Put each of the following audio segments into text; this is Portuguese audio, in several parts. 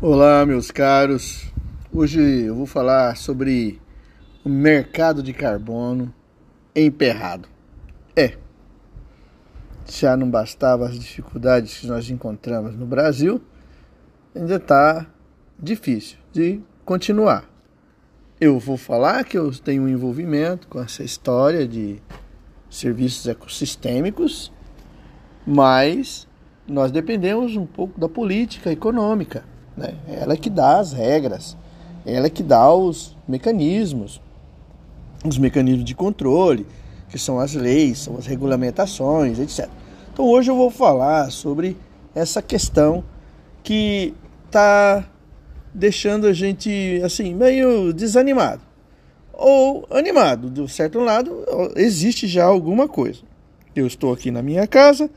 Olá, meus caros. Hoje eu vou falar sobre o mercado de carbono emperrado. É. Já não bastava as dificuldades que nós encontramos no Brasil, ainda está difícil de continuar. Eu vou falar que eu tenho um envolvimento com essa história de serviços ecossistêmicos, mas nós dependemos um pouco da política econômica. Né? Ela é que dá as regras, ela é que dá os mecanismos, os mecanismos de controle, que são as leis, são as regulamentações, etc. Então hoje eu vou falar sobre essa questão que está deixando a gente assim meio desanimado ou animado. Do certo lado, existe já alguma coisa. Eu estou aqui na minha casa.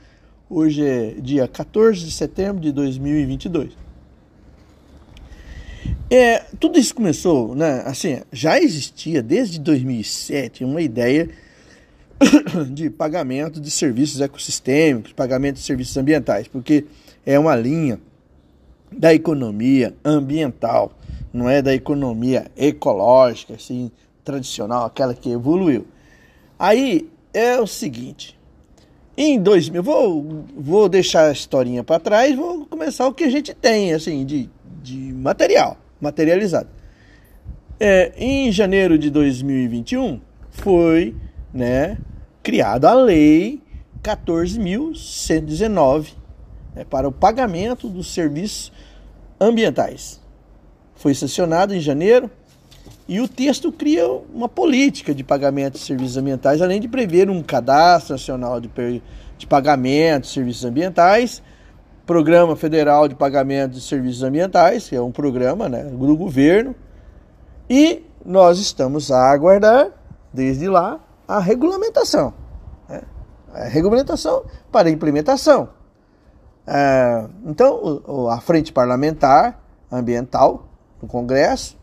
Hoje é dia 14 de setembro de 2022. É, tudo isso começou, né? Assim, já existia desde 2007 uma ideia de pagamento de serviços ecossistêmicos, pagamento de serviços ambientais, porque é uma linha da economia ambiental, não é da economia ecológica, assim, tradicional, aquela que evoluiu. Aí é o seguinte, em 2000, vou, vou deixar a historinha para trás, vou começar o que a gente tem, assim, de, de material materializado. É, em janeiro de 2021 foi né, criada a Lei 14.119 né, para o pagamento dos serviços ambientais. Foi sancionado em janeiro e o texto cria uma política de pagamento de serviços ambientais, além de prever um cadastro nacional de, de pagamento de serviços ambientais Programa Federal de Pagamento de Serviços Ambientais, que é um programa né, do governo, e nós estamos a aguardar, desde lá, a regulamentação. Né? A regulamentação para a implementação. É, então, a Frente Parlamentar Ambiental do Congresso,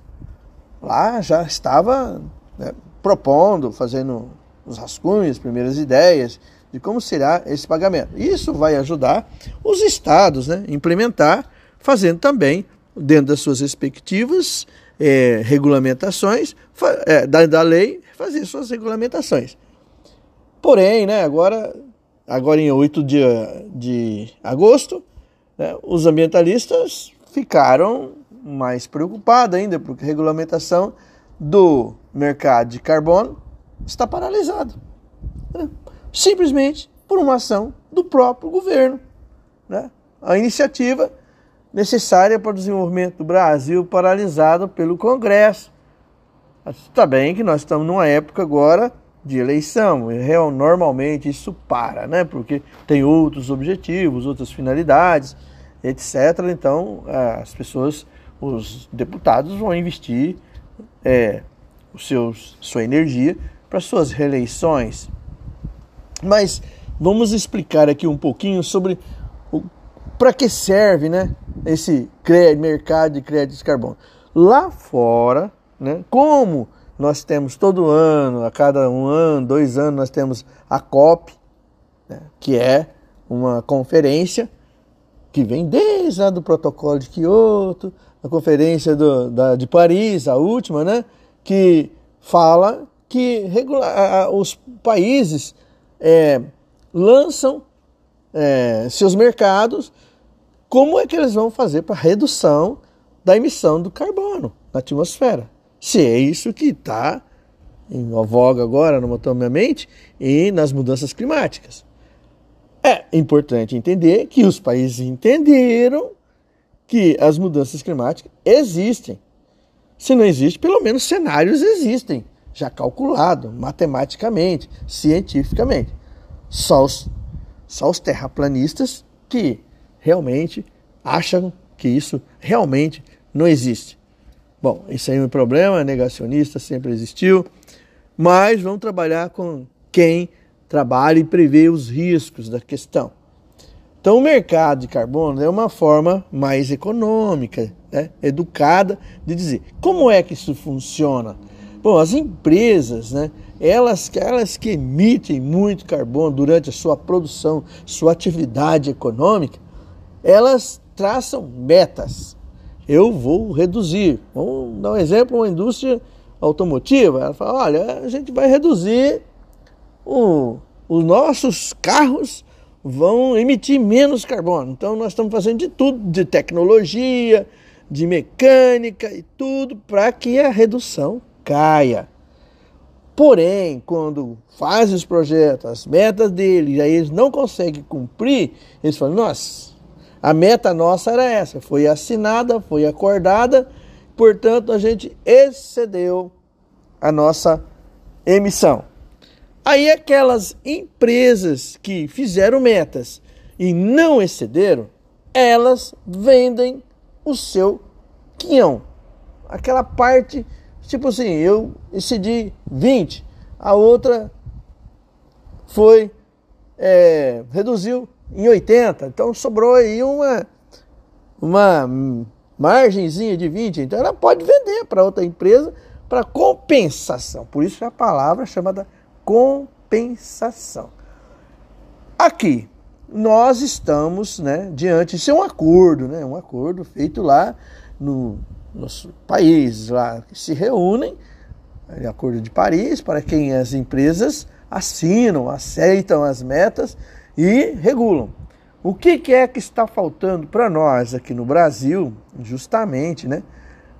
lá já estava né, propondo, fazendo os rascunhos, as primeiras ideias, de como será esse pagamento. Isso vai ajudar os estados né, a implementar, fazendo também, dentro das suas respectivas é, regulamentações, é, da, da lei, fazer suas regulamentações. Porém, né, agora, agora em 8 de, de agosto, né, os ambientalistas ficaram mais preocupados ainda, porque a regulamentação do mercado de carbono está paralisado. Simplesmente por uma ação do próprio governo. Né? A iniciativa necessária para o desenvolvimento do Brasil paralisado pelo Congresso. Está bem que nós estamos numa época agora de eleição, Real, normalmente isso para, né? porque tem outros objetivos, outras finalidades, etc. Então as pessoas, os deputados vão investir é, os seus, sua energia para suas reeleições, mas vamos explicar aqui um pouquinho sobre para que serve né, esse mercado de crédito de carbono. Lá fora, né, como nós temos todo ano, a cada um ano, dois anos, nós temos a COP, né, que é uma conferência que vem desde lá do protocolo de Kyoto, a conferência do, da, de Paris, a última, né, que fala que regula, os países é, lançam é, seus mercados, como é que eles vão fazer para redução da emissão do carbono na atmosfera? Se é isso que está em voga agora na mente e nas mudanças climáticas. É importante entender que os países entenderam que as mudanças climáticas existem. Se não existe, pelo menos cenários existem já calculado matematicamente, cientificamente. Só os, só os terraplanistas que realmente acham que isso realmente não existe. Bom, isso aí é um problema, negacionista sempre existiu, mas vamos trabalhar com quem trabalha e prevê os riscos da questão. Então, o mercado de carbono é uma forma mais econômica, né, educada de dizer como é que isso funciona. Bom, as empresas, né, elas, elas que emitem muito carbono durante a sua produção, sua atividade econômica, elas traçam metas. eu vou reduzir. Vamos dar um exemplo, uma indústria automotiva. Ela fala, olha, a gente vai reduzir o, os nossos carros vão emitir menos carbono. Então nós estamos fazendo de tudo, de tecnologia, de mecânica e tudo para que a redução caia. Porém, quando fazem os projetos, as metas deles, aí eles não conseguem cumprir, eles falam, nossa, a meta nossa era essa, foi assinada, foi acordada, portanto a gente excedeu a nossa emissão. Aí aquelas empresas que fizeram metas e não excederam, elas vendem o seu quinhão. Aquela parte, tipo assim, eu excedi 20, a outra foi, é, reduziu em 80, então sobrou aí uma, uma margenzinha de 20, então ela pode vender para outra empresa para compensação. Por isso é a palavra chamada compensação. Aqui nós estamos, né, diante de ser um acordo, né, um acordo feito lá no nos países lá que se reúnem, é acordo de Paris, para quem as empresas assinam, aceitam as metas e regulam. O que, que é que está faltando para nós aqui no Brasil, justamente, né?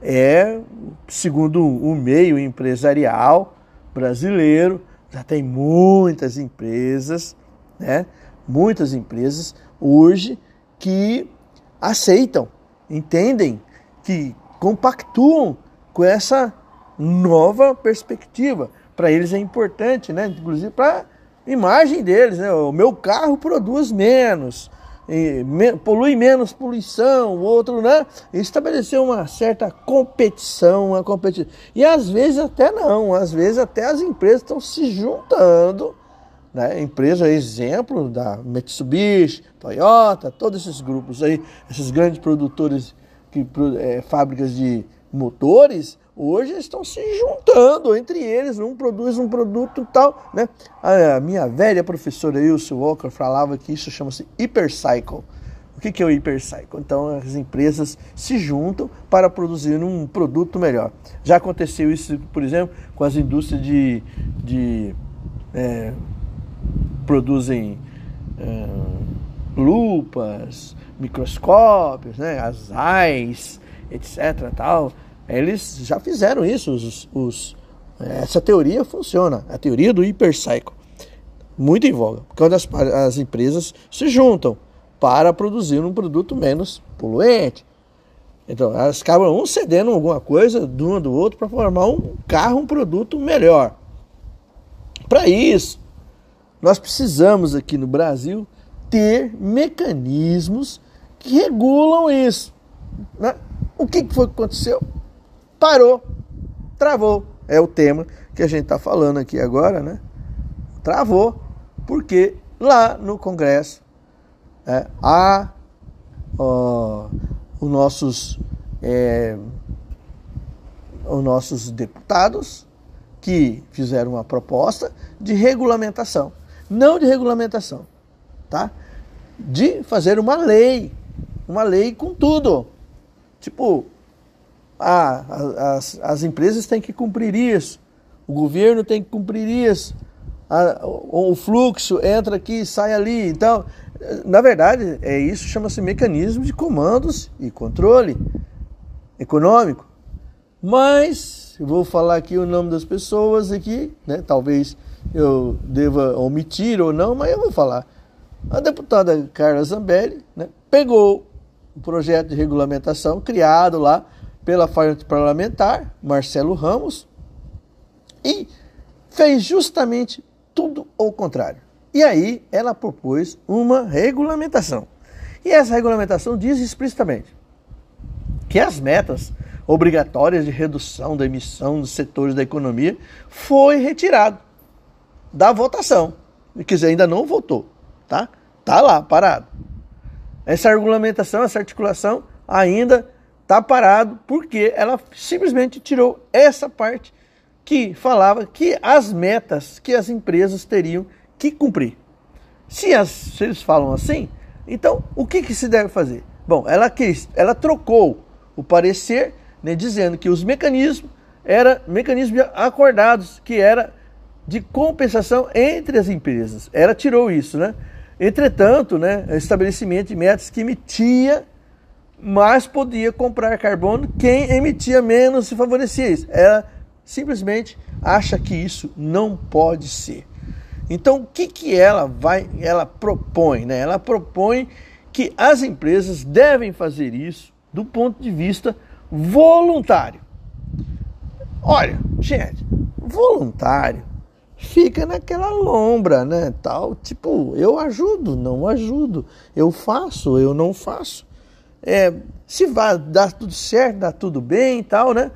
É, segundo o meio empresarial brasileiro, já tem muitas empresas, né? Muitas empresas hoje que aceitam, entendem, que compactuam com essa nova perspectiva. Para eles é importante, né? Inclusive para imagem deles, né? O meu carro produz menos, me, polui menos poluição, o outro, né? Estabeleceu uma certa competição, uma competição. E às vezes até não, às vezes até as empresas estão se juntando, né? Empresa exemplo da Mitsubishi, Toyota, todos esses grupos aí, esses grandes produtores que é, fábricas de motores, hoje estão se juntando entre eles, um produz um produto tal, né? A minha velha professora Ilse Walker falava que isso chama-se hypercycle. O que é o hypercycle? Então as empresas se juntam para produzir um produto melhor. Já aconteceu isso, por exemplo, com as indústrias de, de é, produzem é, lupas, microscópios, né, as AIS, etc. Tal eles já fizeram isso. Os, os, essa teoria funciona, a teoria do hipercycle. Muito em voga, quando as, as empresas se juntam para produzir um produto menos poluente. Então, elas acabam um cedendo alguma coisa do um do outro para formar um carro, um produto melhor. Para isso, nós precisamos aqui no Brasil ter mecanismos que regulam isso. Né? O que foi que aconteceu? parou, travou. É o tema que a gente está falando aqui agora, né? Travou, porque lá no Congresso é, há ó, os nossos é, os nossos deputados que fizeram uma proposta de regulamentação, não de regulamentação, tá? De fazer uma lei, uma lei com tudo, tipo ah, as, as empresas têm que cumprir isso, o governo tem que cumprir isso, a, o, o fluxo entra aqui sai ali. Então, na verdade, é isso chama-se mecanismo de comandos e controle econômico. Mas, eu vou falar aqui o nome das pessoas aqui, né? talvez eu deva omitir ou não, mas eu vou falar. A deputada Carla Zambelli né, pegou o projeto de regulamentação criado lá pela frente parlamentar, Marcelo Ramos, e fez justamente tudo ao contrário. E aí ela propôs uma regulamentação. E essa regulamentação diz explicitamente que as metas obrigatórias de redução da emissão dos setores da economia foi retirado da votação. Quer dizer, ainda não votou, tá? Tá lá, parado. Essa regulamentação, essa articulação ainda está parado porque ela simplesmente tirou essa parte que falava que as metas que as empresas teriam que cumprir. Se, as, se eles falam assim, então o que, que se deve fazer? Bom, ela, quis, ela trocou o parecer, né, dizendo que os mecanismos eram mecanismos acordados, que era de compensação entre as empresas. Ela tirou isso, né? Entretanto, né, estabelecimento de metas que emitia mais podia comprar carbono quem emitia menos se favorecia isso. Ela simplesmente acha que isso não pode ser. Então, o que, que ela vai, ela propõe? Né? Ela propõe que as empresas devem fazer isso do ponto de vista voluntário. Olha, gente, voluntário fica naquela lombra, né? Tal, tipo, eu ajudo, não ajudo, eu faço, eu não faço. É, se vai dar tudo certo, dá tudo bem e tal, né?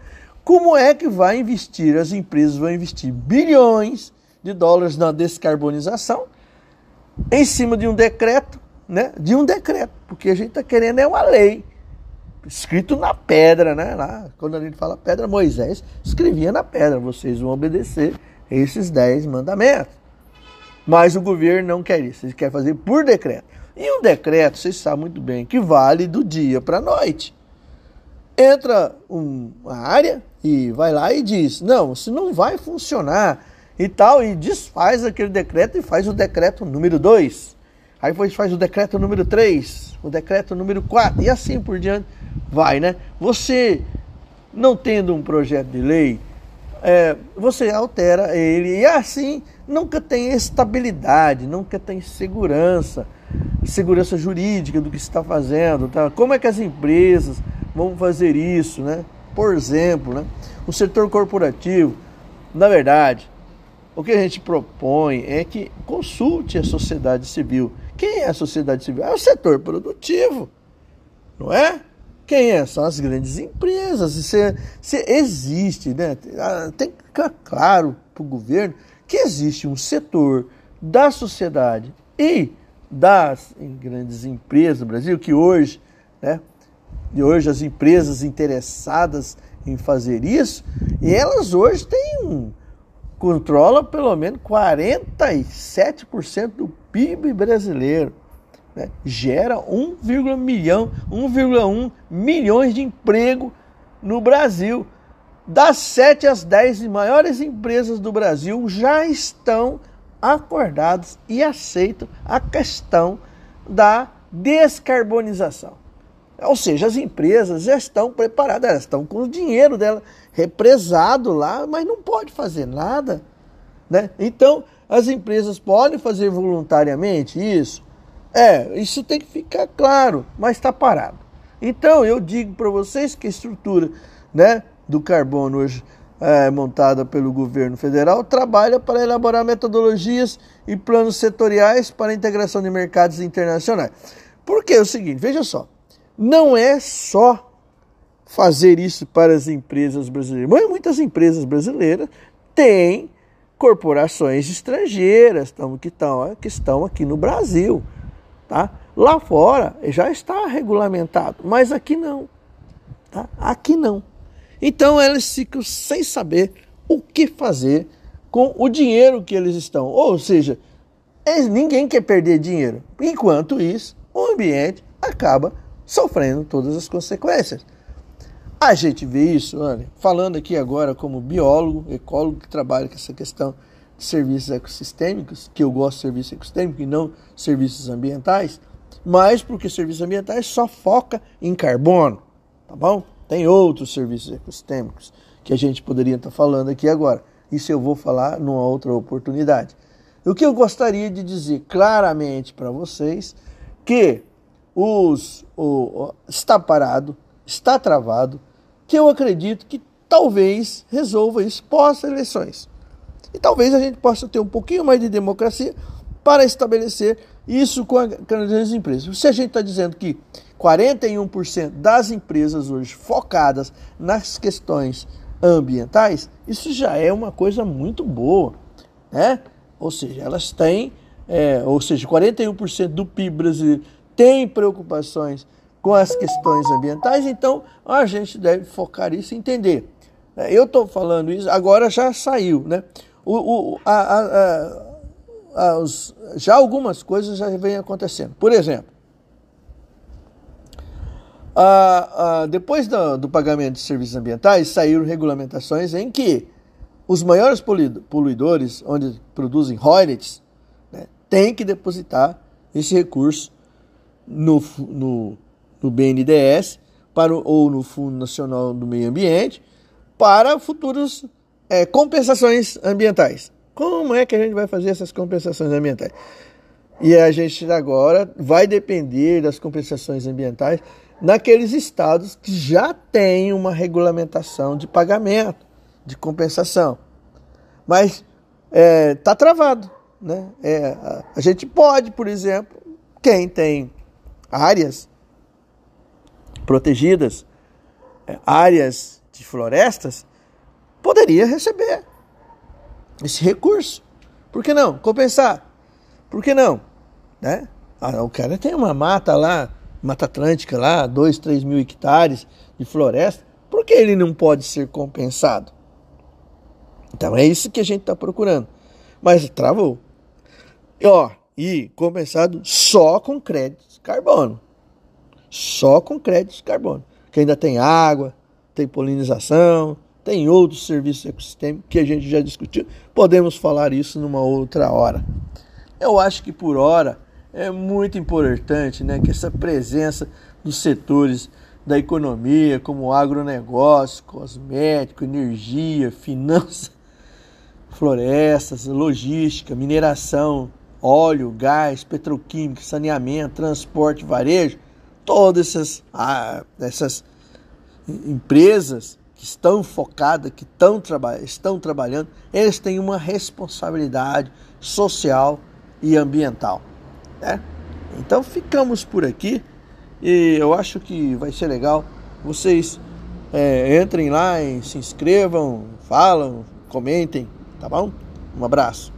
Como é que vai investir? As empresas vão investir bilhões de dólares na descarbonização em cima de um decreto, né? De um decreto, porque a gente está querendo é uma lei escrito na pedra, né? Lá, quando a gente fala pedra, Moisés escrevia na pedra: vocês vão obedecer esses dez mandamentos. Mas o governo não quer isso, ele quer fazer por decreto. E um decreto, vocês sabem muito bem, que vale do dia para a noite. Entra uma área e vai lá e diz: não, isso não vai funcionar e tal, e desfaz aquele decreto e faz o decreto número 2. Aí depois faz o decreto número 3, o decreto número 4, e assim por diante vai, né? Você, não tendo um projeto de lei, é, você altera ele e assim nunca tem estabilidade, nunca tem segurança, segurança jurídica do que está fazendo. Tá? Como é que as empresas vão fazer isso, né? Por exemplo, né? o setor corporativo, na verdade, o que a gente propõe é que consulte a sociedade civil. Quem é a sociedade civil? É o setor produtivo, não é? Quem é? São as grandes empresas. Se, existe, né? Ah, tem que ficar claro para o governo que existe um setor da sociedade e das grandes empresas do Brasil, que hoje, né? E hoje as empresas interessadas em fazer isso, e elas hoje têm controla pelo menos 47% do PIB brasileiro né, gera 1,1 milhão, 1,1 milhões de emprego no Brasil. Das 7 às 10 maiores empresas do Brasil já estão acordadas e aceitam a questão da descarbonização. Ou seja, as empresas já estão preparadas, elas estão com o dinheiro dela represado lá, mas não pode fazer nada. Né? Então, as empresas podem fazer voluntariamente isso? É, isso tem que ficar claro, mas está parado. Então eu digo para vocês que a estrutura né, do carbono hoje é, montada pelo governo federal trabalha para elaborar metodologias e planos setoriais para a integração de mercados internacionais. Porque é o seguinte, veja só, não é só fazer isso para as empresas brasileiras, mas muitas empresas brasileiras têm corporações estrangeiras que estão, que estão aqui no Brasil. Tá? Lá fora já está regulamentado, mas aqui não. Tá? Aqui não. Então eles ficam sem saber o que fazer com o dinheiro que eles estão. Ou seja, ninguém quer perder dinheiro. Enquanto isso, o ambiente acaba sofrendo todas as consequências. A gente vê isso, olha, falando aqui agora como biólogo, ecólogo que trabalha com essa questão serviços ecossistêmicos, que eu gosto de serviços ecossistêmicos e não serviços ambientais, mas porque serviços ambientais só foca em carbono, tá bom? Tem outros serviços ecossistêmicos que a gente poderia estar falando aqui agora. Isso eu vou falar numa outra oportunidade. O que eu gostaria de dizer claramente para vocês que os, o, está parado, está travado, que eu acredito que talvez resolva isso pós-eleições. E talvez a gente possa ter um pouquinho mais de democracia para estabelecer isso com, as empresas. Se a gente está dizendo que 41% das empresas hoje focadas nas questões ambientais, isso já é uma coisa muito boa, né? Ou seja, elas têm, é, ou seja, 41% do PIB brasileiro tem preocupações com as questões ambientais, então a gente deve focar isso e entender. Eu estou falando isso, agora já saiu, né? O, o, a, a, a, os, já algumas coisas já vêm acontecendo. Por exemplo, depois do, do, pagamento de serviços ambientais, saíram regulamentações em que os maiores poluidores, onde produzem royalties, né, têm que depositar esse recurso no, no, no BNDES para ou no Fundo Nacional do Meio Ambiente para futuras é, compensações ambientais. Como é que a gente vai fazer essas compensações ambientais? E a gente agora vai depender das compensações ambientais naqueles estados que já têm uma regulamentação de pagamento, de compensação. Mas está é, tá travado. Né? É, a, gente pode, por exemplo, quem tem áreas protegidas, é, áreas de florestas, poderia receber esse recurso. Por que não? Compensar. Por que não? Né? Ah, o cara tem uma mata lá Mata Atlântica lá, 2, 3 mil hectares de floresta, por que ele não pode ser compensado? Então é isso que a gente está procurando. Mas travou. E, ó, e compensado só com créditos carbono. Só com créditos carbono. Que ainda tem água, tem polinização, tem outros serviços ecossistêmicos que a gente já discutiu. Podemos falar isso numa outra hora. Eu acho que por hora é muito importante né, que essa presença dos setores da economia, como agronegócio, cosmético, energia, finanças, florestas, logística, mineração, óleo, gás, petroquímica, saneamento, transporte, varejo, todas essas, ah, essas empresas que estão focadas, que estão, traba estão trabalhando, eles têm uma responsabilidade social e ambiental. Né? Então ficamos por aqui e eu acho que vai ser legal. Vocês é, entrem lá se inscrevam, falam, comentem, tá bom? Um abraço.